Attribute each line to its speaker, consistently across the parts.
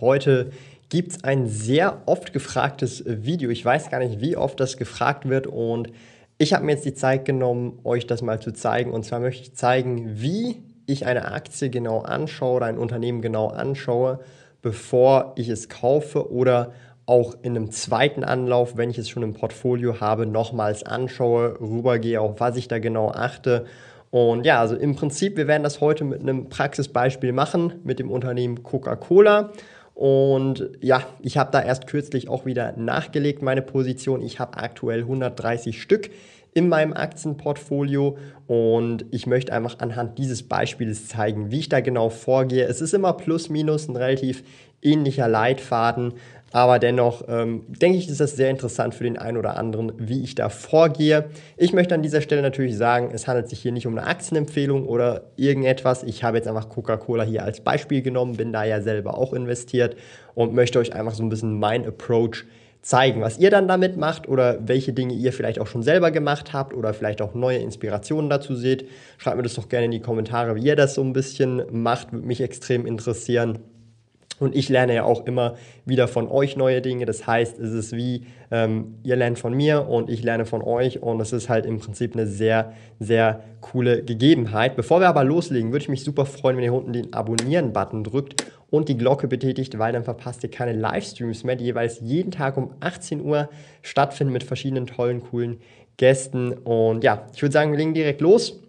Speaker 1: Heute gibt es ein sehr oft gefragtes Video. Ich weiß gar nicht, wie oft das gefragt wird und ich habe mir jetzt die Zeit genommen, euch das mal zu zeigen. Und zwar möchte ich zeigen, wie ich eine Aktie genau anschaue oder ein Unternehmen genau anschaue, bevor ich es kaufe oder auch in einem zweiten Anlauf, wenn ich es schon im Portfolio habe, nochmals anschaue, rübergehe, auf was ich da genau achte. Und ja, also im Prinzip, wir werden das heute mit einem Praxisbeispiel machen, mit dem Unternehmen Coca-Cola. Und ja, ich habe da erst kürzlich auch wieder nachgelegt, meine Position. Ich habe aktuell 130 Stück in meinem Aktienportfolio und ich möchte einfach anhand dieses Beispiels zeigen, wie ich da genau vorgehe. Es ist immer plus minus ein relativ ähnlicher Leitfaden, aber dennoch ähm, denke ich, ist das sehr interessant für den einen oder anderen, wie ich da vorgehe. Ich möchte an dieser Stelle natürlich sagen, es handelt sich hier nicht um eine Aktienempfehlung oder irgendetwas. Ich habe jetzt einfach Coca-Cola hier als Beispiel genommen, bin da ja selber auch investiert und möchte euch einfach so ein bisschen mein Approach zeigen, was ihr dann damit macht oder welche Dinge ihr vielleicht auch schon selber gemacht habt oder vielleicht auch neue Inspirationen dazu seht. Schreibt mir das doch gerne in die Kommentare, wie ihr das so ein bisschen macht, würde mich extrem interessieren. Und ich lerne ja auch immer wieder von euch neue Dinge. Das heißt, es ist wie, ähm, ihr lernt von mir und ich lerne von euch. Und es ist halt im Prinzip eine sehr, sehr coole Gegebenheit. Bevor wir aber loslegen, würde ich mich super freuen, wenn ihr unten den Abonnieren-Button drückt und die Glocke betätigt, weil dann verpasst ihr keine Livestreams mehr, die jeweils jeden Tag um 18 Uhr stattfinden mit verschiedenen tollen, coolen Gästen. Und ja, ich würde sagen, wir legen direkt los.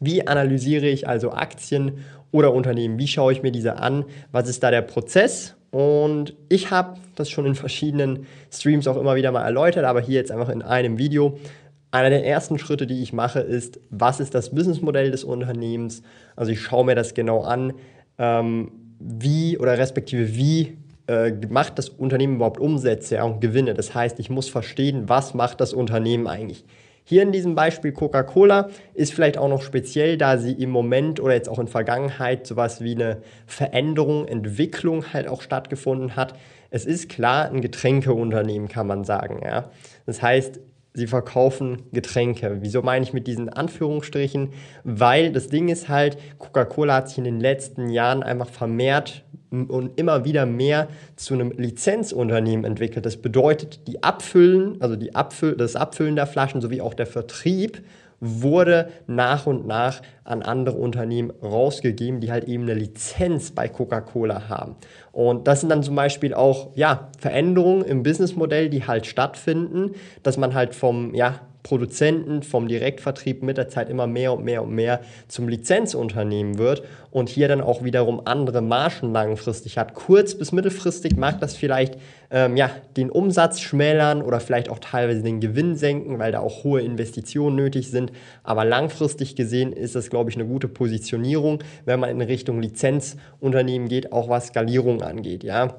Speaker 1: Wie analysiere ich also Aktien oder Unternehmen? Wie schaue ich mir diese an? Was ist da der Prozess? Und ich habe das schon in verschiedenen Streams auch immer wieder mal erläutert, aber hier jetzt einfach in einem Video. Einer der ersten Schritte, die ich mache, ist, was ist das Businessmodell des Unternehmens? Also ich schaue mir das genau an, ähm, wie oder respektive wie äh, macht das Unternehmen überhaupt Umsätze und Gewinne. Das heißt, ich muss verstehen, was macht das Unternehmen eigentlich. Hier in diesem Beispiel Coca-Cola ist vielleicht auch noch speziell, da sie im Moment oder jetzt auch in Vergangenheit sowas wie eine Veränderung, Entwicklung halt auch stattgefunden hat. Es ist klar ein Getränkeunternehmen, kann man sagen. Ja. Das heißt, sie verkaufen Getränke. Wieso meine ich mit diesen Anführungsstrichen? Weil das Ding ist halt, Coca-Cola hat sich in den letzten Jahren einfach vermehrt und immer wieder mehr zu einem Lizenzunternehmen entwickelt. Das bedeutet, die Abfüllen, also die Abfüll, das Abfüllen der Flaschen sowie auch der Vertrieb wurde nach und nach an andere Unternehmen rausgegeben, die halt eben eine Lizenz bei Coca-Cola haben. Und das sind dann zum Beispiel auch ja, Veränderungen im Businessmodell, die halt stattfinden, dass man halt vom ja, Produzenten vom Direktvertrieb mit der Zeit immer mehr und mehr und mehr zum Lizenzunternehmen wird und hier dann auch wiederum andere Margen langfristig hat. Kurz- bis mittelfristig mag das vielleicht ähm, ja, den Umsatz schmälern oder vielleicht auch teilweise den Gewinn senken, weil da auch hohe Investitionen nötig sind. Aber langfristig gesehen ist das, glaube ich, eine gute Positionierung, wenn man in Richtung Lizenzunternehmen geht, auch was Skalierung angeht. Ja.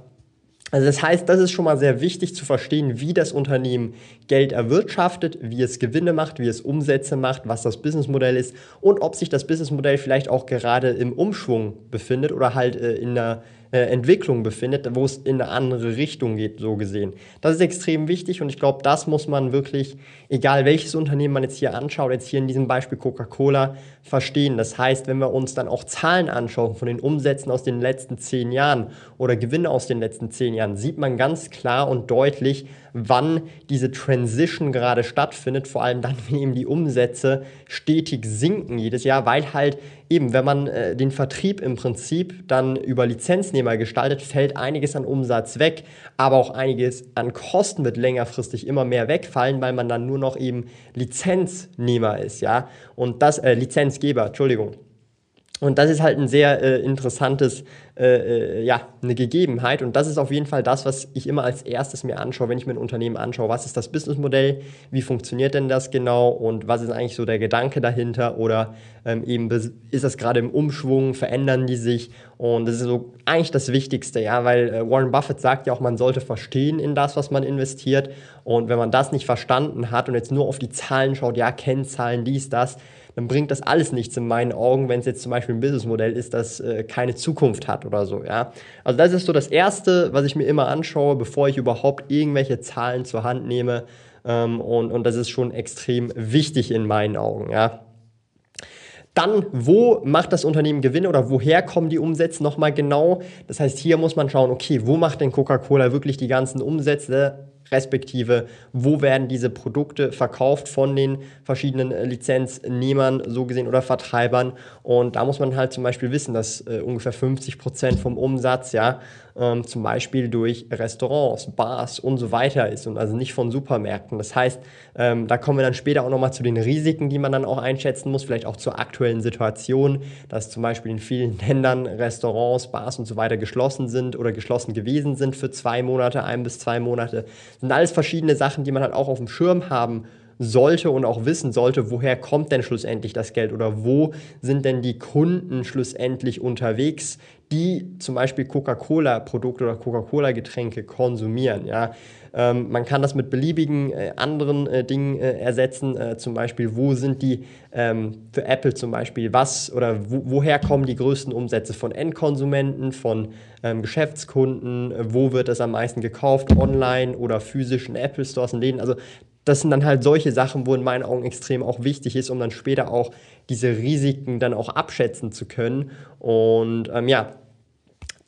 Speaker 1: Also das heißt, das ist schon mal sehr wichtig zu verstehen, wie das Unternehmen Geld erwirtschaftet, wie es Gewinne macht, wie es Umsätze macht, was das Businessmodell ist und ob sich das Businessmodell vielleicht auch gerade im Umschwung befindet oder halt äh, in einer äh, Entwicklung befindet, wo es in eine andere Richtung geht, so gesehen. Das ist extrem wichtig und ich glaube, das muss man wirklich, egal welches Unternehmen man jetzt hier anschaut, jetzt hier in diesem Beispiel Coca-Cola, verstehen. Das heißt, wenn wir uns dann auch Zahlen anschauen von den Umsätzen aus den letzten zehn Jahren oder Gewinne aus den letzten zehn Jahren, sieht man ganz klar und deutlich, wann diese Transition gerade stattfindet, vor allem dann, wenn eben die Umsätze stetig sinken jedes Jahr, weil halt eben, wenn man äh, den Vertrieb im Prinzip dann über Lizenznehmer gestaltet, fällt einiges an Umsatz weg, aber auch einiges an Kosten wird längerfristig immer mehr wegfallen, weil man dann nur noch eben Lizenznehmer ist, ja, und das, äh, Lizenzgeber, Entschuldigung. Und das ist halt ein sehr äh, interessantes, äh, äh, ja, eine Gegebenheit. Und das ist auf jeden Fall das, was ich immer als erstes mir anschaue, wenn ich mir ein Unternehmen anschaue. Was ist das Businessmodell? Wie funktioniert denn das genau? Und was ist eigentlich so der Gedanke dahinter? Oder ähm, eben ist das gerade im Umschwung? Verändern die sich? Und das ist so eigentlich das Wichtigste, ja, weil äh, Warren Buffett sagt ja auch, man sollte verstehen in das, was man investiert. Und wenn man das nicht verstanden hat und jetzt nur auf die Zahlen schaut, ja, Kennzahlen, dies, das, dann bringt das alles nichts in meinen Augen, wenn es jetzt zum Beispiel ein Businessmodell ist, das äh, keine Zukunft hat oder so, ja. Also das ist so das Erste, was ich mir immer anschaue, bevor ich überhaupt irgendwelche Zahlen zur Hand nehme. Ähm, und, und das ist schon extrem wichtig in meinen Augen, ja. Dann, wo macht das Unternehmen Gewinne oder woher kommen die Umsätze nochmal genau? Das heißt, hier muss man schauen, okay, wo macht denn Coca-Cola wirklich die ganzen Umsätze? Respektive wo werden diese Produkte verkauft von den verschiedenen äh, Lizenznehmern so gesehen oder Vertreibern. Und da muss man halt zum Beispiel wissen, dass äh, ungefähr 50 Prozent vom Umsatz ja ähm, zum Beispiel durch Restaurants, Bars und so weiter ist und also nicht von Supermärkten. Das heißt, ähm, da kommen wir dann später auch nochmal zu den Risiken, die man dann auch einschätzen muss, vielleicht auch zur aktuellen Situation, dass zum Beispiel in vielen Ländern Restaurants, Bars und so weiter geschlossen sind oder geschlossen gewesen sind für zwei Monate, ein bis zwei Monate. Das sind alles verschiedene Sachen, die man halt auch auf dem Schirm haben sollte und auch wissen sollte, woher kommt denn schlussendlich das Geld oder wo sind denn die Kunden schlussendlich unterwegs, die zum Beispiel Coca-Cola-Produkte oder Coca-Cola-Getränke konsumieren. Ja? Ähm, man kann das mit beliebigen äh, anderen äh, Dingen äh, ersetzen, äh, zum Beispiel, wo sind die ähm, für Apple zum Beispiel, was oder wo, woher kommen die größten Umsätze von Endkonsumenten, von ähm, Geschäftskunden, äh, wo wird es am meisten gekauft, online oder physischen Apple Stores und Läden. Also das sind dann halt solche Sachen, wo in meinen Augen extrem auch wichtig ist, um dann später auch diese Risiken dann auch abschätzen zu können. Und ähm, ja,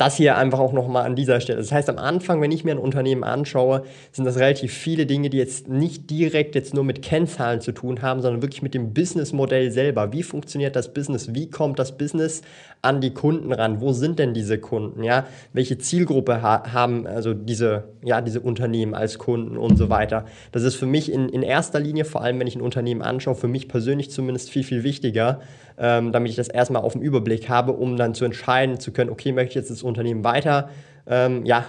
Speaker 1: das hier einfach auch nochmal an dieser Stelle. Das heißt, am Anfang, wenn ich mir ein Unternehmen anschaue, sind das relativ viele Dinge, die jetzt nicht direkt jetzt nur mit Kennzahlen zu tun haben, sondern wirklich mit dem Businessmodell selber. Wie funktioniert das Business? Wie kommt das Business an die Kunden ran? Wo sind denn diese Kunden? Ja, welche Zielgruppe ha haben also diese, ja, diese Unternehmen als Kunden und so weiter? Das ist für mich in, in erster Linie, vor allem wenn ich ein Unternehmen anschaue, für mich persönlich zumindest viel, viel wichtiger, ähm, damit ich das erstmal auf dem Überblick habe, um dann zu entscheiden zu können, okay, möchte ich jetzt das Unternehmen weiter ähm, ja,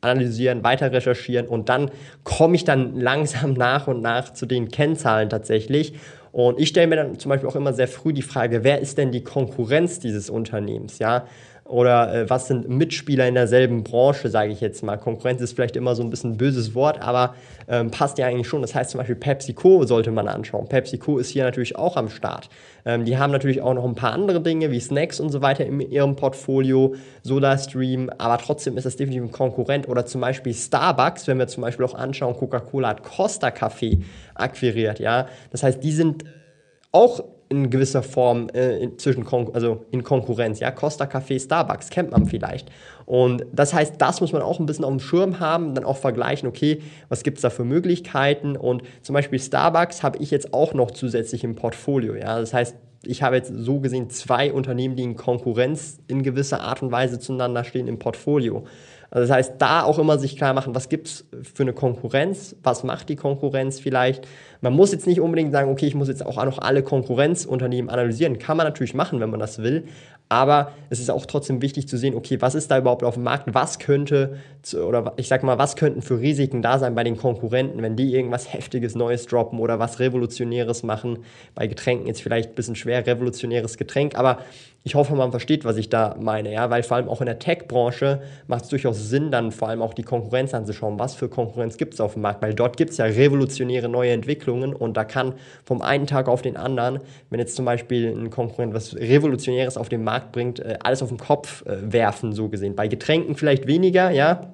Speaker 1: analysieren, weiter recherchieren und dann komme ich dann langsam nach und nach zu den Kennzahlen tatsächlich. Und ich stelle mir dann zum Beispiel auch immer sehr früh die Frage, wer ist denn die Konkurrenz dieses Unternehmens? Ja, oder äh, was sind Mitspieler in derselben Branche, sage ich jetzt mal. Konkurrenz ist vielleicht immer so ein bisschen ein böses Wort, aber ähm, passt ja eigentlich schon. Das heißt zum Beispiel PepsiCo sollte man anschauen. PepsiCo ist hier natürlich auch am Start. Ähm, die haben natürlich auch noch ein paar andere Dinge wie Snacks und so weiter in ihrem Portfolio, SodaStream, aber trotzdem ist das definitiv ein Konkurrent. Oder zum Beispiel Starbucks, wenn wir zum Beispiel auch anschauen, Coca-Cola hat Costa Kaffee akquiriert, ja. Das heißt, die sind auch in gewisser Form äh, in, zwischen Kon also in Konkurrenz. Ja, Costa Café, Starbucks kennt man vielleicht. Und das heißt, das muss man auch ein bisschen auf dem Schirm haben, dann auch vergleichen, okay, was gibt es da für Möglichkeiten? Und zum Beispiel Starbucks habe ich jetzt auch noch zusätzlich im Portfolio. Ja, das heißt, ich habe jetzt so gesehen zwei Unternehmen, die in Konkurrenz in gewisser Art und Weise zueinander stehen im Portfolio. Also das heißt, da auch immer sich klar machen, was gibt es für eine Konkurrenz, was macht die Konkurrenz vielleicht. Man muss jetzt nicht unbedingt sagen, okay, ich muss jetzt auch noch alle Konkurrenzunternehmen analysieren. Kann man natürlich machen, wenn man das will. Aber es ist auch trotzdem wichtig zu sehen, okay, was ist da überhaupt auf dem Markt? Was könnte, oder ich sag mal, was könnten für Risiken da sein bei den Konkurrenten, wenn die irgendwas Heftiges Neues droppen oder was Revolutionäres machen? Bei Getränken jetzt vielleicht ein bisschen schwer, revolutionäres Getränk, aber ich hoffe, man versteht, was ich da meine, ja, weil vor allem auch in der Tech-Branche macht es durchaus Sinn, dann vor allem auch die Konkurrenz anzuschauen. Was für Konkurrenz gibt es auf dem Markt? Weil dort gibt es ja revolutionäre neue Entwicklungen und da kann vom einen Tag auf den anderen, wenn jetzt zum Beispiel ein Konkurrent was Revolutionäres auf den Markt bringt, äh, alles auf den Kopf äh, werfen, so gesehen. Bei Getränken vielleicht weniger, ja,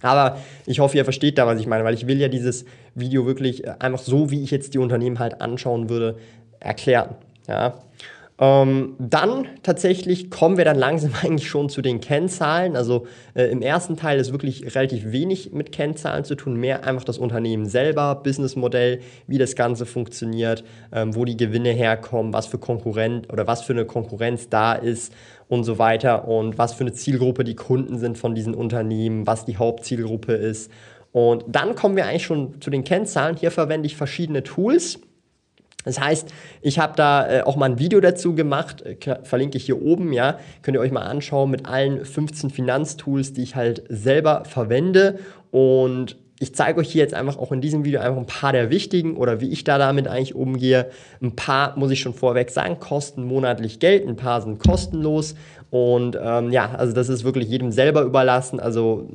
Speaker 1: aber ich hoffe, ihr versteht da, was ich meine, weil ich will ja dieses Video wirklich äh, einfach so, wie ich jetzt die Unternehmen halt anschauen würde, erklären. Ja. Ähm, dann tatsächlich kommen wir dann langsam eigentlich schon zu den Kennzahlen. Also äh, im ersten Teil ist wirklich relativ wenig mit Kennzahlen zu tun, mehr einfach das Unternehmen selber, Businessmodell, wie das Ganze funktioniert, ähm, wo die Gewinne herkommen, was für Konkurrent oder was für eine Konkurrenz da ist und so weiter und was für eine Zielgruppe die Kunden sind von diesen Unternehmen, was die Hauptzielgruppe ist. Und dann kommen wir eigentlich schon zu den Kennzahlen. Hier verwende ich verschiedene Tools Das heißt, ich habe da äh, auch mal ein Video dazu gemacht, äh, verlinke ich hier oben, ja, könnt ihr euch mal anschauen mit allen 15 Finanztools, die ich halt selber verwende und ich zeige euch hier jetzt einfach auch in diesem Video einfach ein paar der wichtigen oder wie ich da damit eigentlich umgehe. Ein paar, muss ich schon vorweg sagen, kosten monatlich Geld, ein paar sind kostenlos. Und ähm, ja, also das ist wirklich jedem selber überlassen. Also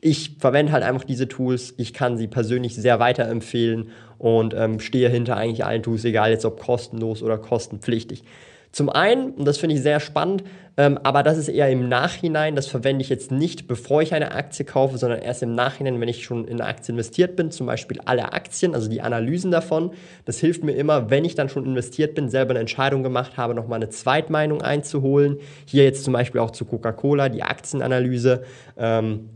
Speaker 1: ich verwende halt einfach diese Tools. Ich kann sie persönlich sehr weiterempfehlen und ähm, stehe hinter eigentlich allen Tools, egal jetzt ob kostenlos oder kostenpflichtig. Zum einen, und das finde ich sehr spannend, ähm, aber das ist eher im Nachhinein, das verwende ich jetzt nicht, bevor ich eine Aktie kaufe, sondern erst im Nachhinein, wenn ich schon in eine Aktie investiert bin, zum Beispiel alle Aktien, also die Analysen davon. Das hilft mir immer, wenn ich dann schon investiert bin, selber eine Entscheidung gemacht habe, nochmal eine Zweitmeinung einzuholen. Hier jetzt zum Beispiel auch zu Coca-Cola, die Aktienanalyse. Ähm,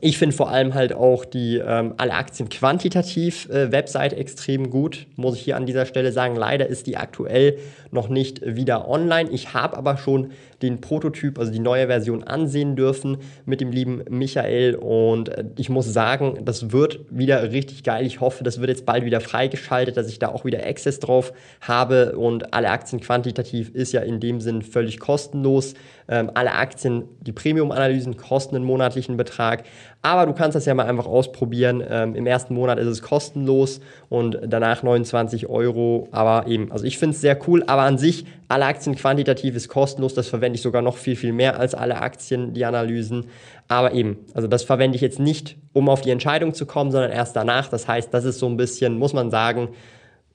Speaker 1: ich finde vor allem halt auch die ähm, alle Aktien quantitativ äh, Website extrem gut, muss ich hier an dieser Stelle sagen. Leider ist die aktuell noch nicht wieder online. Ich habe aber schon den Prototyp, also die neue Version ansehen dürfen mit dem lieben Michael und äh, ich muss sagen, das wird wieder richtig geil. Ich hoffe, das wird jetzt bald wieder freigeschaltet, dass ich da auch wieder Access drauf habe und alle Aktien quantitativ ist ja in dem Sinn völlig kostenlos. Ähm, alle Aktien, die Premium-Analysen kosten einen monatlichen Betrag, aber du kannst das ja mal einfach ausprobieren. Ähm, Im ersten Monat ist es kostenlos und danach 29 Euro. Aber eben, also ich finde es sehr cool, aber an sich, alle Aktien quantitativ ist kostenlos. Das verwende ich sogar noch viel, viel mehr als alle Aktien, die Analysen. Aber eben, also das verwende ich jetzt nicht, um auf die Entscheidung zu kommen, sondern erst danach. Das heißt, das ist so ein bisschen, muss man sagen,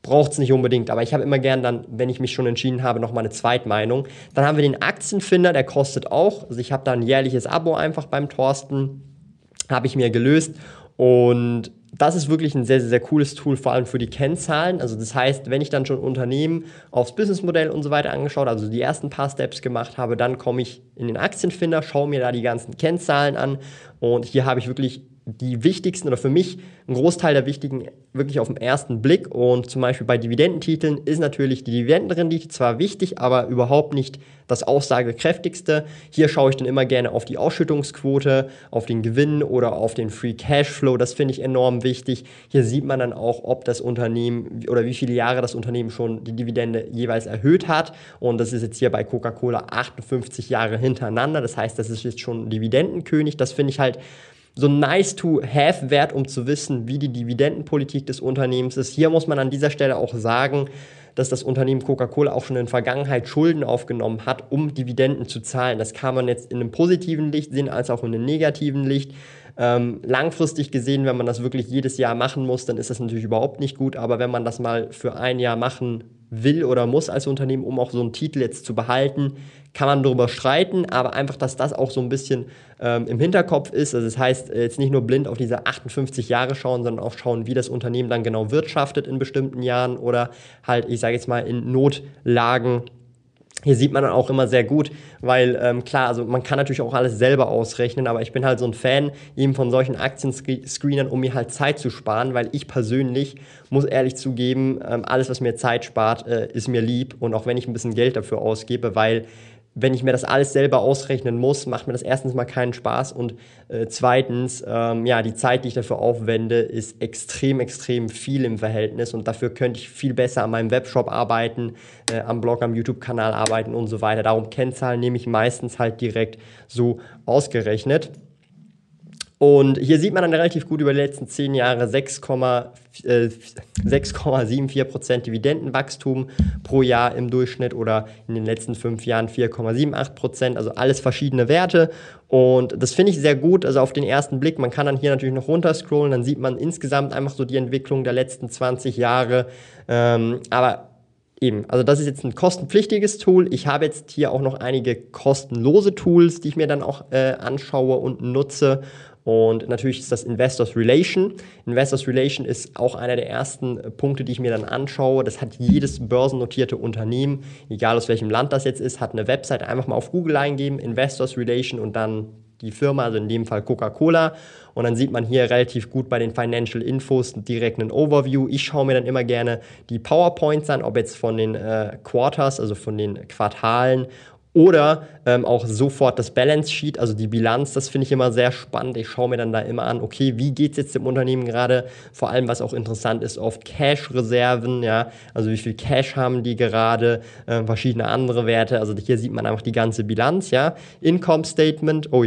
Speaker 1: braucht es nicht unbedingt. Aber ich habe immer gern dann, wenn ich mich schon entschieden habe, nochmal eine Zweitmeinung. Dann haben wir den Aktienfinder, der kostet auch. Also ich habe da ein jährliches Abo einfach beim Thorsten habe ich mir gelöst und das ist wirklich ein sehr, sehr, sehr cooles Tool, vor allem für die Kennzahlen. Also das heißt, wenn ich dann schon Unternehmen aufs Businessmodell und so weiter angeschaut, also die ersten paar Steps gemacht habe, dann komme ich in den Aktienfinder, schaue mir da die ganzen Kennzahlen an und hier habe ich wirklich die wichtigsten oder für mich ein Großteil der wichtigen wirklich auf den ersten Blick. Und zum Beispiel bei Dividendentiteln ist natürlich die Dividendenrendite zwar wichtig, aber überhaupt nicht das aussagekräftigste. Hier schaue ich dann immer gerne auf die Ausschüttungsquote, auf den Gewinn oder auf den Free Cashflow. Das finde ich enorm wichtig. Hier sieht man dann auch, ob das Unternehmen oder wie viele Jahre das Unternehmen schon die Dividende jeweils erhöht hat. Und das ist jetzt hier bei Coca-Cola 58 Jahre hintereinander. Das heißt, das ist jetzt schon Dividendenkönig. Das finde ich halt so nice to have wert, um zu wissen, wie die Dividendenpolitik des Unternehmens ist. Hier muss man an dieser Stelle auch sagen, dass das Unternehmen Coca-Cola auch schon in der Vergangenheit Schulden aufgenommen hat, um Dividenden zu zahlen. Das kann man jetzt in einem positiven Licht sehen, als auch in einem negativen Licht. Ähm, langfristig gesehen, wenn man das wirklich jedes Jahr machen muss, dann ist das natürlich überhaupt nicht gut. Aber wenn man das mal für ein Jahr machen will oder muss als Unternehmen, um auch so einen Titel jetzt zu behalten, kann man darüber streiten, aber einfach, dass das auch so ein bisschen ähm, im Hinterkopf ist. Also das heißt, jetzt nicht nur blind auf diese 58 Jahre schauen, sondern auch schauen, wie das Unternehmen dann genau wirtschaftet in bestimmten Jahren oder halt, ich sage jetzt mal, in Notlagen hier sieht man dann auch immer sehr gut, weil ähm, klar, also man kann natürlich auch alles selber ausrechnen, aber ich bin halt so ein Fan eben von solchen Aktienscreenern, um mir halt Zeit zu sparen, weil ich persönlich muss ehrlich zugeben, ähm, alles, was mir Zeit spart, äh, ist mir lieb und auch wenn ich ein bisschen Geld dafür ausgebe, weil wenn ich mir das alles selber ausrechnen muss, macht mir das erstens mal keinen Spaß und äh, zweitens, ähm, ja, die Zeit, die ich dafür aufwende, ist extrem, extrem viel im Verhältnis und dafür könnte ich viel besser an meinem Webshop arbeiten, äh, am Blog, am YouTube-Kanal arbeiten und so weiter. Darum Kennzahlen nehme ich meistens halt direkt so ausgerechnet. Und hier sieht man dann relativ gut über die letzten zehn Jahre 6,74 äh, Prozent Dividendenwachstum pro Jahr im Durchschnitt oder in den letzten fünf Jahren 4,78 Prozent, also alles verschiedene Werte. Und das finde ich sehr gut, also auf den ersten Blick. Man kann dann hier natürlich noch runterscrollen, dann sieht man insgesamt einfach so die Entwicklung der letzten 20 Jahre. Ähm, aber Eben, also das ist jetzt ein kostenpflichtiges Tool. Ich habe jetzt hier auch noch einige kostenlose Tools, die ich mir dann auch äh, anschaue und nutze. Und natürlich ist das Investors Relation. Investors Relation ist auch einer der ersten Punkte, die ich mir dann anschaue. Das hat jedes börsennotierte Unternehmen, egal aus welchem Land das jetzt ist, hat eine Website. Einfach mal auf Google eingeben, Investors Relation und dann die Firma, also in dem Fall Coca-Cola. Und dann sieht man hier relativ gut bei den Financial Infos direkt einen Overview. Ich schaue mir dann immer gerne die PowerPoints an, ob jetzt von den äh, Quarters, also von den Quartalen Oder ähm, auch sofort das Balance Sheet, also die Bilanz, das finde ich immer sehr spannend. Ich schaue mir dann da immer an, okay, wie geht es jetzt dem Unternehmen gerade? Vor allem, was auch interessant ist, auf Cash-Reserven, ja, also wie viel Cash haben die gerade, äh, verschiedene andere Werte. Also hier sieht man einfach die ganze Bilanz, ja. Income Statement, oh,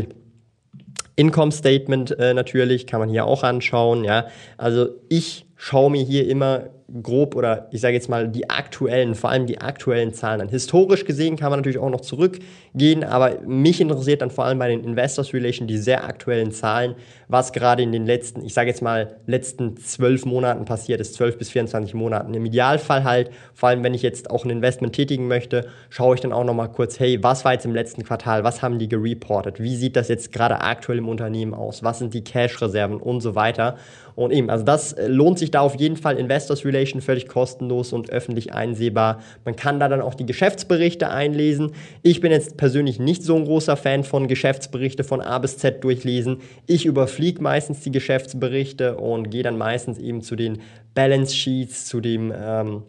Speaker 1: Income Statement äh, natürlich, kann man hier auch anschauen, ja. Also ich schaue mir hier immer grob oder ich sage jetzt mal die aktuellen, vor allem die aktuellen Zahlen an. Historisch gesehen kann man natürlich auch noch zurückgehen, aber mich interessiert dann vor allem bei den Investors Relation die sehr aktuellen Zahlen, was gerade in den letzten, ich sage jetzt mal letzten zwölf Monaten passiert ist, zwölf bis 24 Monaten. Im Idealfall halt, vor allem wenn ich jetzt auch ein Investment tätigen möchte, schaue ich dann auch nochmal kurz, hey, was war jetzt im letzten Quartal, was haben die gereportet, wie sieht das jetzt gerade aktuell im Unternehmen aus, was sind die Cash-Reserven und so weiter. Und eben, also das äh, lohnt sich da auf jeden Fall. Investors Relation völlig kostenlos und öffentlich einsehbar. Man kann da dann auch die Geschäftsberichte einlesen. Ich bin jetzt persönlich nicht so ein großer Fan von Geschäftsberichte von A bis Z durchlesen. Ich überfliege meistens die Geschäftsberichte und gehe dann meistens eben zu den Balance Sheets, zu dem ähm,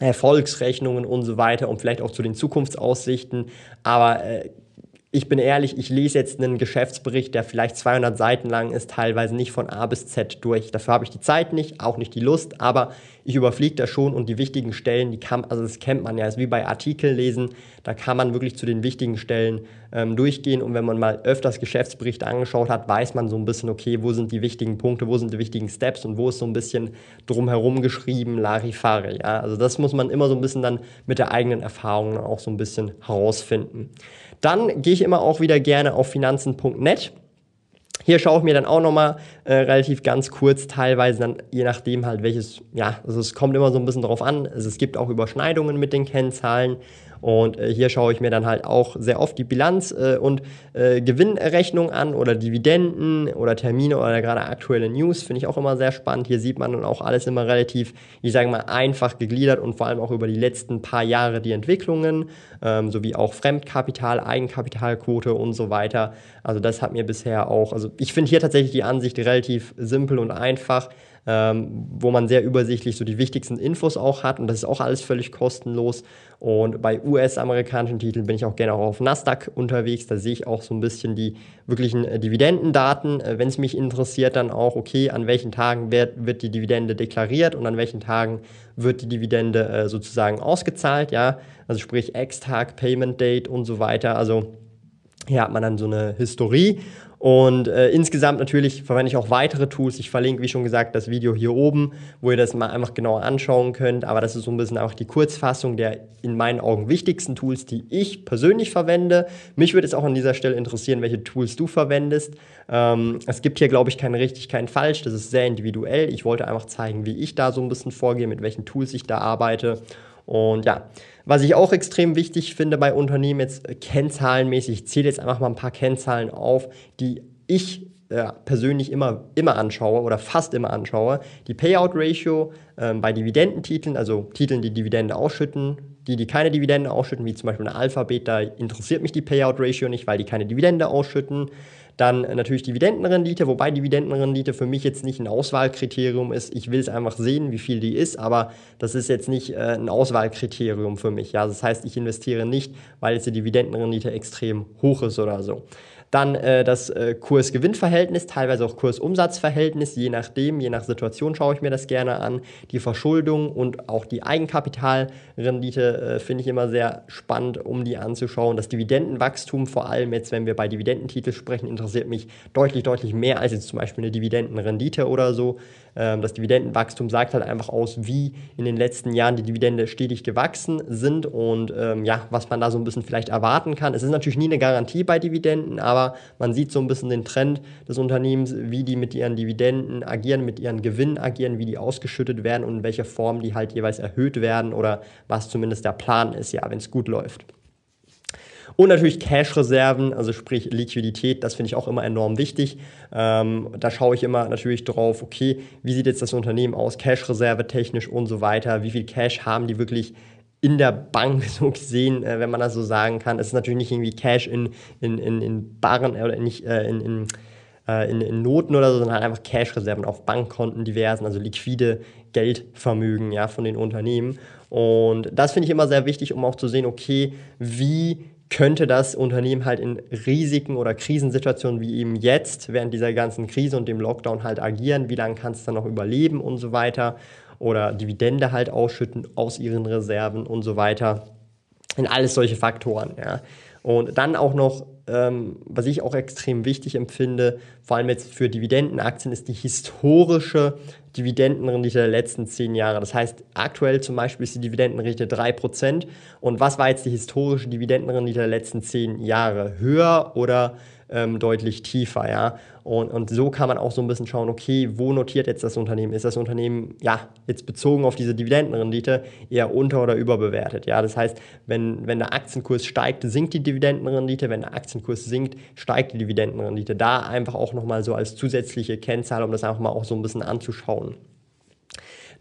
Speaker 1: Erfolgsrechnungen und so weiter und vielleicht auch zu den Zukunftsaussichten. Aber äh, ich bin ehrlich, ich lese jetzt einen Geschäftsbericht, der vielleicht 200 Seiten lang ist, teilweise nicht von A bis Z durch. Dafür habe ich die Zeit nicht, auch nicht die Lust, aber ich überfliege das schon und die wichtigen Stellen, die kann, also das kennt man ja, ist wie bei Artikel lesen, da kann man wirklich zu den wichtigen Stellen ähm, durchgehen und wenn man mal öfters Geschäftsberichte angeschaut hat, weiß man so ein bisschen, okay, wo sind die wichtigen Punkte, wo sind die wichtigen Steps und wo ist so ein bisschen drumherum geschrieben, Larifari, ja, also das muss man immer so ein bisschen dann mit der eigenen Erfahrung auch so ein bisschen herausfinden. Dann gehe ich immer auch wieder gerne auf finanzen.net. Hier schaue ich mir dann auch nochmal äh, relativ ganz kurz, teilweise dann je nachdem halt welches, ja, also es kommt immer so ein bisschen drauf an. Also es gibt auch Überschneidungen mit den Kennzahlen. Und äh, hier schaue ich mir dann halt auch sehr oft die Bilanz äh, und äh, Gewinnrechnung an oder Dividenden oder Termine oder gerade aktuelle News. Finde ich auch immer sehr spannend. Hier sieht man dann auch alles immer relativ, ich sage mal, einfach gegliedert und vor allem auch über die letzten paar Jahre die Entwicklungen, ähm, sowie auch Fremdkapital, Eigenkapitalquote und so weiter. Also das hat mir bisher auch, also ich finde hier tatsächlich die Ansicht relativ simpel und einfach ähm, wo man sehr übersichtlich so die wichtigsten Infos auch hat und das ist auch alles völlig kostenlos. Und bei US-amerikanischen Titeln bin ich auch gerne auch auf Nasdaq unterwegs. Da sehe ich auch so ein bisschen die wirklichen äh, Dividendendaten. Äh, Wenn es mich interessiert, dann auch, okay, an welchen Tagen wird, wird die Dividende deklariert und an welchen Tagen wird die Dividende äh, sozusagen ausgezahlt. Ja, also sprich Ex-Tag, Payment Date und so weiter. Also hier hat man dann so eine Historie und äh, insgesamt natürlich verwende ich auch weitere Tools. Ich verlinke, wie schon gesagt, das Video hier oben, wo ihr das mal einfach genauer anschauen könnt. Aber das ist so ein bisschen auch die Kurzfassung der in meinen Augen wichtigsten Tools, die ich persönlich verwende. Mich würde es auch an dieser Stelle interessieren, welche Tools du verwendest. Ähm, es gibt hier, glaube ich, kein richtig, kein falsch. Das ist sehr individuell. Ich wollte einfach zeigen, wie ich da so ein bisschen vorgehe, mit welchen Tools ich da arbeite. Und ja, was ich auch extrem wichtig finde bei Unternehmen jetzt äh, kennzahlenmäßig, ich zähle jetzt einfach mal ein paar Kennzahlen auf, die ich äh, persönlich immer, immer anschaue oder fast immer anschaue. Die Payout Ratio ähm, bei Dividendentiteln, also Titeln, die Dividende ausschütten, die, die keine Dividende ausschütten, wie zum Beispiel eine Alphabet, da interessiert mich die Payout Ratio nicht, weil die keine Dividende ausschütten. Dann natürlich Dividendenrendite, wobei Dividendenrendite für mich jetzt nicht ein Auswahlkriterium ist. Ich will es einfach sehen, wie viel die ist, aber das ist jetzt nicht äh, ein Auswahlkriterium für mich. Ja, das heißt, ich investiere nicht, weil jetzt die Dividendenrendite extrem hoch ist oder so. Dann äh, das äh, Kurs-Gewinn-Verhältnis, teilweise auch Kurs-Umsatz-Verhältnis, je nachdem, je nach Situation schaue ich mir das gerne an. Die Verschuldung und auch die Eigenkapitalrendite äh, finde ich immer sehr spannend, um die anzuschauen. Das Dividendenwachstum, vor allem jetzt, wenn wir bei Dividendentiteln sprechen, interessiert mich deutlich, deutlich mehr als jetzt zum Beispiel eine Dividendenrendite oder so. Ähm, das Dividendenwachstum sagt halt einfach aus, wie in den letzten Jahren die Dividende stetig gewachsen sind und ähm, ja, was man da so ein bisschen vielleicht erwarten kann. Es ist natürlich nie eine Garantie bei Dividenden, aber man sieht so ein bisschen den Trend des Unternehmens, wie die mit ihren Dividenden agieren, mit ihren Gewinnen agieren, wie die ausgeschüttet werden und in welcher Form die halt jeweils erhöht werden oder was zumindest der Plan ist, ja, wenn es gut läuft. Und natürlich Cash-Reserven, also sprich Liquidität, das finde ich auch immer enorm wichtig. Ähm, da schaue ich immer natürlich drauf, okay, wie sieht jetzt das Unternehmen aus, Cash-Reserve technisch und so weiter, wie viel Cash haben die wirklich in der Bank so gesehen, äh, wenn man das so sagen kann. Es ist natürlich nicht irgendwie Cash in, in, in, in Barren oder nicht äh, in, in, äh, in, in Noten oder so, sondern halt einfach Cash-Reserven auf Bankkonten diversen, also liquide Geldvermögen ja, von den Unternehmen. Und das finde ich immer sehr wichtig, um auch zu sehen, okay, wie könnte das Unternehmen halt in Risiken oder Krisensituationen wie eben jetzt während dieser ganzen Krise und dem Lockdown halt agieren, wie lange kann es dann noch überleben und so weiter oder Dividende halt ausschütten aus ihren Reserven und so weiter. In alles solche Faktoren, ja. Und dann auch noch, ähm, was ich auch extrem wichtig empfinde, vor allem jetzt für Dividendenaktien, ist die historische Dividendenrendite der letzten zehn Jahre. Das heißt, aktuell zum Beispiel ist die Dividendenrendite 3%. Und was war jetzt die historische Dividendenrendite der letzten zehn Jahre? Höher oder ähm, deutlich tiefer, ja. Und, und so kann man auch so ein bisschen schauen, okay, wo notiert jetzt das Unternehmen? Ist das Unternehmen, ja, jetzt bezogen auf diese Dividendenrendite eher unter- oder überbewertet, ja. Das heißt, wenn, wenn der Aktienkurs steigt, sinkt die Dividendenrendite, wenn der Aktienkurs sinkt, steigt die Dividendenrendite. Da einfach auch nochmal so als zusätzliche Kennzahl, um das einfach mal auch so ein bisschen anzuschauen.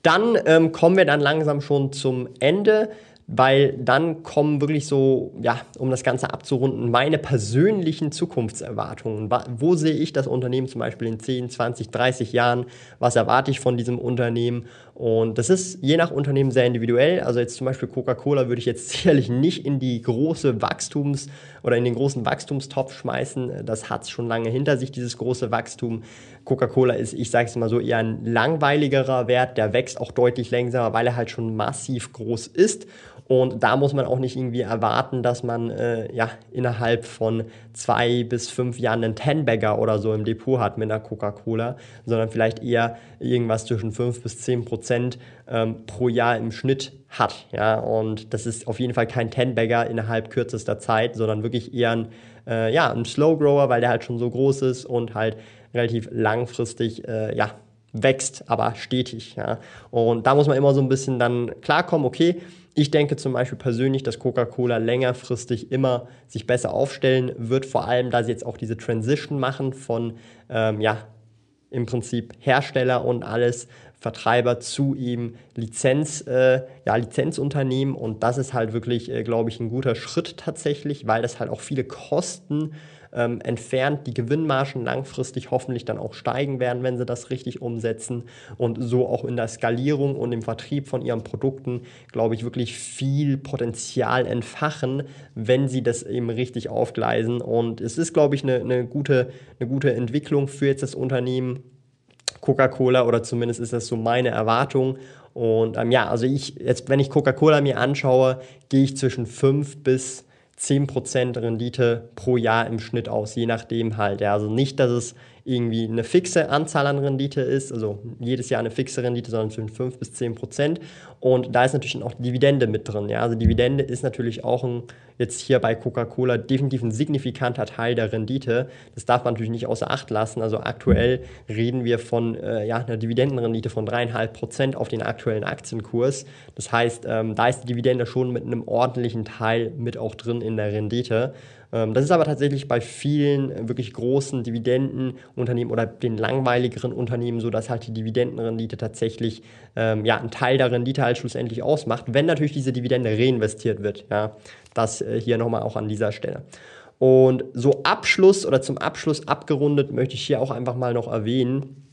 Speaker 1: Dann ähm, kommen wir dann langsam schon zum Ende weil dann kommen wirklich so, ja, um das Ganze abzurunden, meine persönlichen Zukunftserwartungen. Wo sehe ich das Unternehmen zum Beispiel in 10, 20, 30 Jahren? Was erwarte ich von diesem Unternehmen? Und das ist je nach Unternehmen sehr individuell. Also jetzt zum Beispiel Coca-Cola würde ich jetzt sicherlich nicht in die große Wachstums- oder in den großen Wachstumstopf schmeißen. Das hat es schon lange hinter sich, dieses große Wachstum. Coca-Cola ist, ich sage es mal so, eher ein langweiligerer Wert. Der wächst auch deutlich langsamer, weil er halt schon massiv groß ist. Und da muss man auch nicht irgendwie erwarten, dass man äh, ja, innerhalb von zwei bis fünf Jahren einen Ten-Bagger oder so im Depot hat mit einer Coca-Cola, sondern vielleicht eher irgendwas zwischen fünf bis zehn Prozent ähm, pro Jahr im Schnitt hat. Ja? Und das ist auf jeden Fall kein Ten-Bagger innerhalb kürzester Zeit, sondern wirklich eher ein, äh, ja, ein Slow-Grower, weil der halt schon so groß ist und halt relativ langfristig äh, ja, wächst, aber stetig. Ja? Und da muss man immer so ein bisschen dann klarkommen, okay, ich denke zum Beispiel persönlich, dass Coca-Cola längerfristig immer sich besser aufstellen wird, vor allem da sie jetzt auch diese Transition machen von, ähm, ja, im Prinzip Hersteller und alles Vertreiber zu ihm Lizenz, äh, ja, Lizenzunternehmen und das ist halt wirklich, äh, glaube ich, ein guter Schritt tatsächlich, weil das halt auch viele Kosten ähm, entfernt, die Gewinnmargen langfristig hoffentlich dann auch steigen werden, wenn sie das richtig umsetzen und so auch in der Skalierung und im Vertrieb von ihren Produkten, glaube ich, wirklich viel Potenzial entfachen, wenn sie das eben richtig aufgleisen. Und es ist, glaube ich, eine, eine, gute, eine gute Entwicklung für jetzt das Unternehmen. Coca-Cola oder zumindest ist das so meine Erwartung. Und ähm, ja, also ich, jetzt, wenn ich Coca-Cola mir anschaue, gehe ich zwischen 5 bis 10% Rendite pro Jahr im Schnitt aus, je nachdem halt. Ja. Also nicht, dass es irgendwie eine fixe Anzahl an Rendite ist, also jedes Jahr eine fixe Rendite, sondern zwischen 5 bis 10 Prozent. Und da ist natürlich auch Dividende mit drin. Ja? Also Dividende ist natürlich auch ein, jetzt hier bei Coca-Cola definitiv ein signifikanter Teil der Rendite. Das darf man natürlich nicht außer Acht lassen. Also aktuell reden wir von äh, ja, einer Dividendenrendite von 3,5 Prozent auf den aktuellen Aktienkurs. Das heißt, ähm, da ist die Dividende schon mit einem ordentlichen Teil mit auch drin in der Rendite. Ähm, das ist aber tatsächlich bei vielen äh, wirklich großen Dividendenunternehmen oder den langweiligeren Unternehmen so, dass halt die Dividendenrendite tatsächlich ähm, ja, einen Teil der Rendite halt schlussendlich ausmacht, wenn natürlich diese Dividende reinvestiert wird. Ja, das äh, hier nochmal auch an dieser Stelle. Und so Abschluss oder zum Abschluss abgerundet möchte ich hier auch einfach mal noch erwähnen,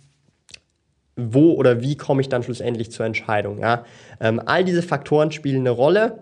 Speaker 1: wo oder wie komme ich dann schlussendlich zur Entscheidung. Ja? Ähm, all diese Faktoren spielen eine Rolle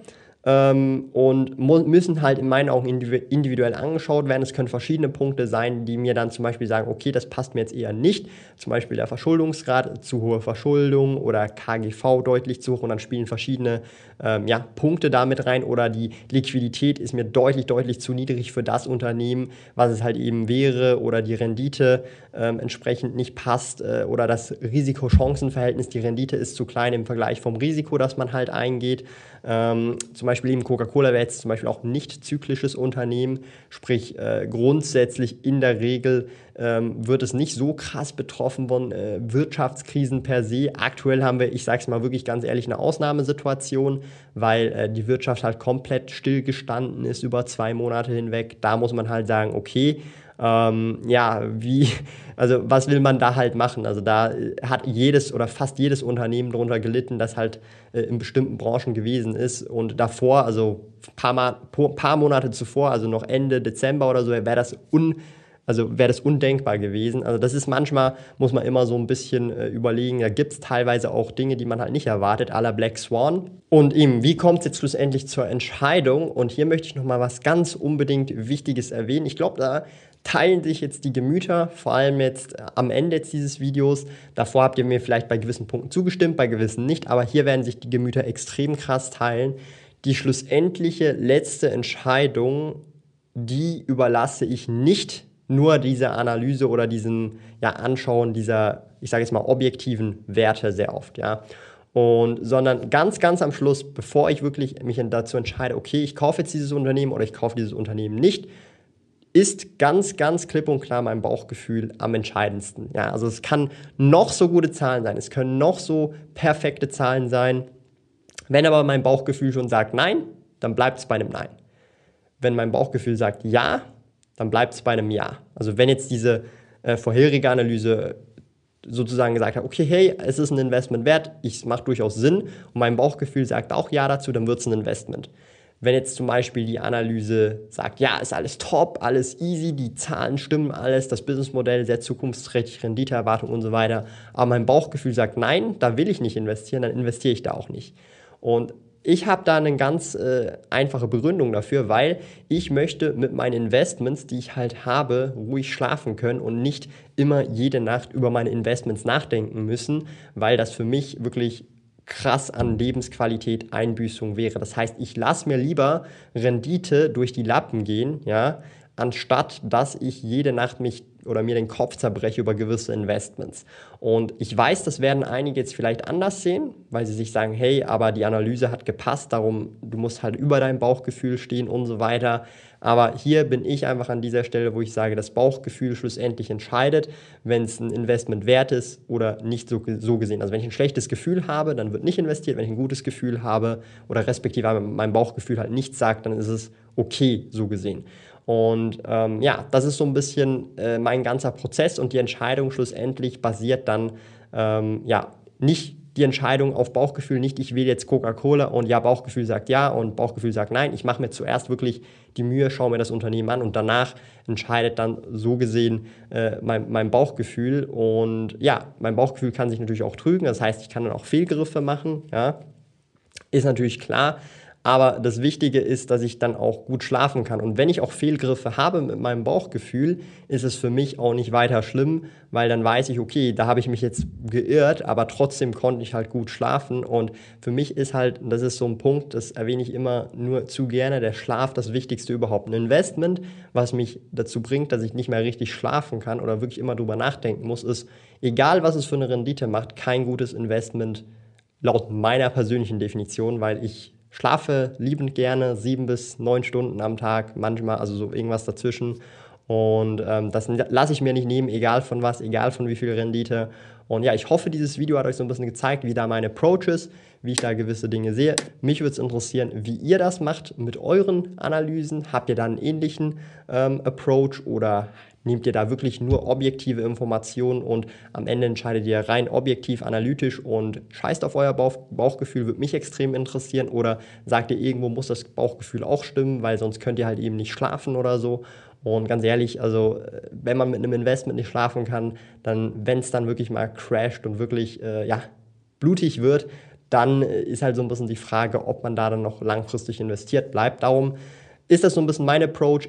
Speaker 1: ähm, und müssen halt in meinen Augen individuell angeschaut werden. Es können verschiedene Punkte sein, die mir dann zum Beispiel sagen, okay, das passt mir jetzt eher nicht. Zum Beispiel der Verschuldungsgrad, zu hohe Verschuldung oder KGV deutlich zu hoch und dann spielen verschiedene ähm, ja, Punkte damit rein oder die Liquidität ist mir deutlich, deutlich zu niedrig für das Unternehmen, was es halt eben wäre oder die Rendite ähm, entsprechend nicht passt äh, oder das Risiko-Chancen-Verhältnis, die Rendite ist zu klein im Vergleich vom Risiko, das man halt eingeht. Ähm, zum Beispiel eben Coca-Cola wäre jetzt zum Beispiel auch nicht zyklisches Unternehmen, sprich äh, grundsätzlich in der Regel ähm, wird es nicht so krass betroffen von äh, Wirtschaftskrisen per se. Aktuell haben wir, ich sage es mal wirklich ganz ehrlich, eine Ausnahmesituation, weil äh, die Wirtschaft halt komplett stillgestanden ist über zwei Monate hinweg. Da muss man halt sagen, okay, ähm, ja, wie, also was will man da halt machen? Also da äh, hat jedes oder fast jedes Unternehmen darunter gelitten, das halt äh, in bestimmten Branchen gewesen ist. Und davor, also paar, paar Monate zuvor, also noch Ende Dezember oder so, wäre das un Also wäre das undenkbar gewesen. Also das ist manchmal, muss man immer so ein bisschen äh, überlegen, da gibt es teilweise auch Dinge, die man halt nicht erwartet, à la Black Swan. Und eben, wie kommt es jetzt schlussendlich zur Entscheidung? Und hier möchte ich nochmal was ganz unbedingt Wichtiges erwähnen. Ich glaube, da teilen sich jetzt die Gemüter, vor allem jetzt äh, am Ende jetzt dieses Videos. Davor habt ihr mir vielleicht bei gewissen Punkten zugestimmt, bei gewissen nicht, aber hier werden sich die Gemüter extrem krass teilen. Die schlussendliche letzte Entscheidung, die überlasse ich nicht nur dieser Analyse oder diesem ja, Anschauen dieser, ich sage jetzt mal, objektiven Werte sehr oft, ja. Und, sondern ganz, ganz am Schluss, bevor ich wirklich mich dazu entscheide, okay, ich kaufe jetzt dieses Unternehmen oder ich kaufe dieses Unternehmen nicht, ist ganz, ganz klipp und klar mein Bauchgefühl am entscheidendsten. Ja, also es kann noch so gute Zahlen sein, es können noch so perfekte Zahlen sein. Wenn aber mein Bauchgefühl schon sagt Nein, dann bleibt es bei einem Nein. Wenn mein Bauchgefühl sagt Ja, dann bleibt es bei einem Ja. Also wenn jetzt diese äh, vorherige Analyse sozusagen gesagt hat, okay, hey, es ist ein Investment wert, es macht durchaus Sinn und mein Bauchgefühl sagt auch Ja dazu, dann wird es ein Investment. Wenn jetzt zum Beispiel die Analyse sagt, ja, ist alles top, alles easy, die Zahlen stimmen alles, das Businessmodell sehr zukunftsträchtig, Renditeerwartung und so weiter, aber mein Bauchgefühl sagt, nein, da will ich nicht investieren, dann investiere ich da auch nicht. Und ich habe da eine ganz äh, einfache Begründung dafür, weil ich möchte mit meinen Investments, die ich halt habe, ruhig schlafen können und nicht immer jede Nacht über meine Investments nachdenken müssen, weil das für mich wirklich krass an Lebensqualität Einbüßung wäre. Das heißt, ich lasse mir lieber Rendite durch die Lappen gehen, ja, anstatt dass ich jede Nacht mich oder mir den Kopf zerbreche über gewisse Investments. Und ich weiß, das werden einige jetzt vielleicht anders sehen, weil sie sich sagen, hey, aber die Analyse hat gepasst, darum, du musst halt über dein Bauchgefühl stehen und so weiter. Aber hier bin ich einfach an dieser Stelle, wo ich sage, das Bauchgefühl schlussendlich entscheidet, wenn es ein Investment wert ist oder nicht so, so gesehen. Also wenn ich ein schlechtes Gefühl habe, dann wird nicht investiert. Wenn ich ein gutes Gefühl habe oder respektive mein Bauchgefühl halt nichts sagt, dann ist es okay so gesehen. Und ähm, ja, das ist so ein bisschen äh, mein ganzer Prozess und die Entscheidung schlussendlich basiert dann ähm, ja nicht die Entscheidung auf Bauchgefühl, nicht ich will jetzt Coca-Cola und ja, Bauchgefühl sagt ja und Bauchgefühl sagt nein. Ich mache mir zuerst wirklich die Mühe, schaue mir das Unternehmen an und danach entscheidet dann so gesehen äh, mein, mein Bauchgefühl. Und ja, mein Bauchgefühl kann sich natürlich auch trügen, das heißt, ich kann dann auch Fehlgriffe machen, ja, ist natürlich klar. Aber das Wichtige ist, dass ich dann auch gut schlafen kann. Und wenn ich auch Fehlgriffe habe mit meinem Bauchgefühl, ist es für mich auch nicht weiter schlimm, weil dann weiß ich, okay, da habe ich mich jetzt geirrt, aber trotzdem konnte ich halt gut schlafen. Und für mich ist halt, das ist so ein Punkt, das erwähne ich immer nur zu gerne, der Schlaf das Wichtigste überhaupt. Ein Investment, was mich dazu bringt, dass ich nicht mehr richtig schlafen kann oder wirklich immer drüber nachdenken muss, ist, egal was es für eine Rendite macht, kein gutes Investment laut meiner persönlichen Definition, weil ich schlafe liebend gerne sieben bis neun Stunden am Tag, manchmal, also so irgendwas dazwischen. Und ähm, das lasse ich mir nicht nehmen, egal von was, egal von wie viel Rendite. Und ja, ich hoffe, dieses Video hat euch so ein bisschen gezeigt, wie da mein Approach ist, wie ich da gewisse Dinge sehe. Mich würde es interessieren, wie ihr das macht mit euren Analysen. Habt ihr da einen ähnlichen ähm, Approach oder nehmt ihr da wirklich nur objektive Informationen und am Ende entscheidet ihr rein objektiv, analytisch und scheißt auf euer Bauch, Bauchgefühl, würde mich extrem interessieren. Oder sagt ihr, irgendwo muss das Bauchgefühl auch stimmen, weil sonst könnt ihr halt eben nicht schlafen oder so. Und ganz ehrlich, also wenn man mit einem Investment nicht schlafen kann, dann, wenn es dann wirklich mal crasht und wirklich, äh, ja, blutig wird, dann ist halt so ein bisschen die Frage, ob man da dann noch langfristig investiert bleibt. Darum ist das so ein bisschen mein Approach.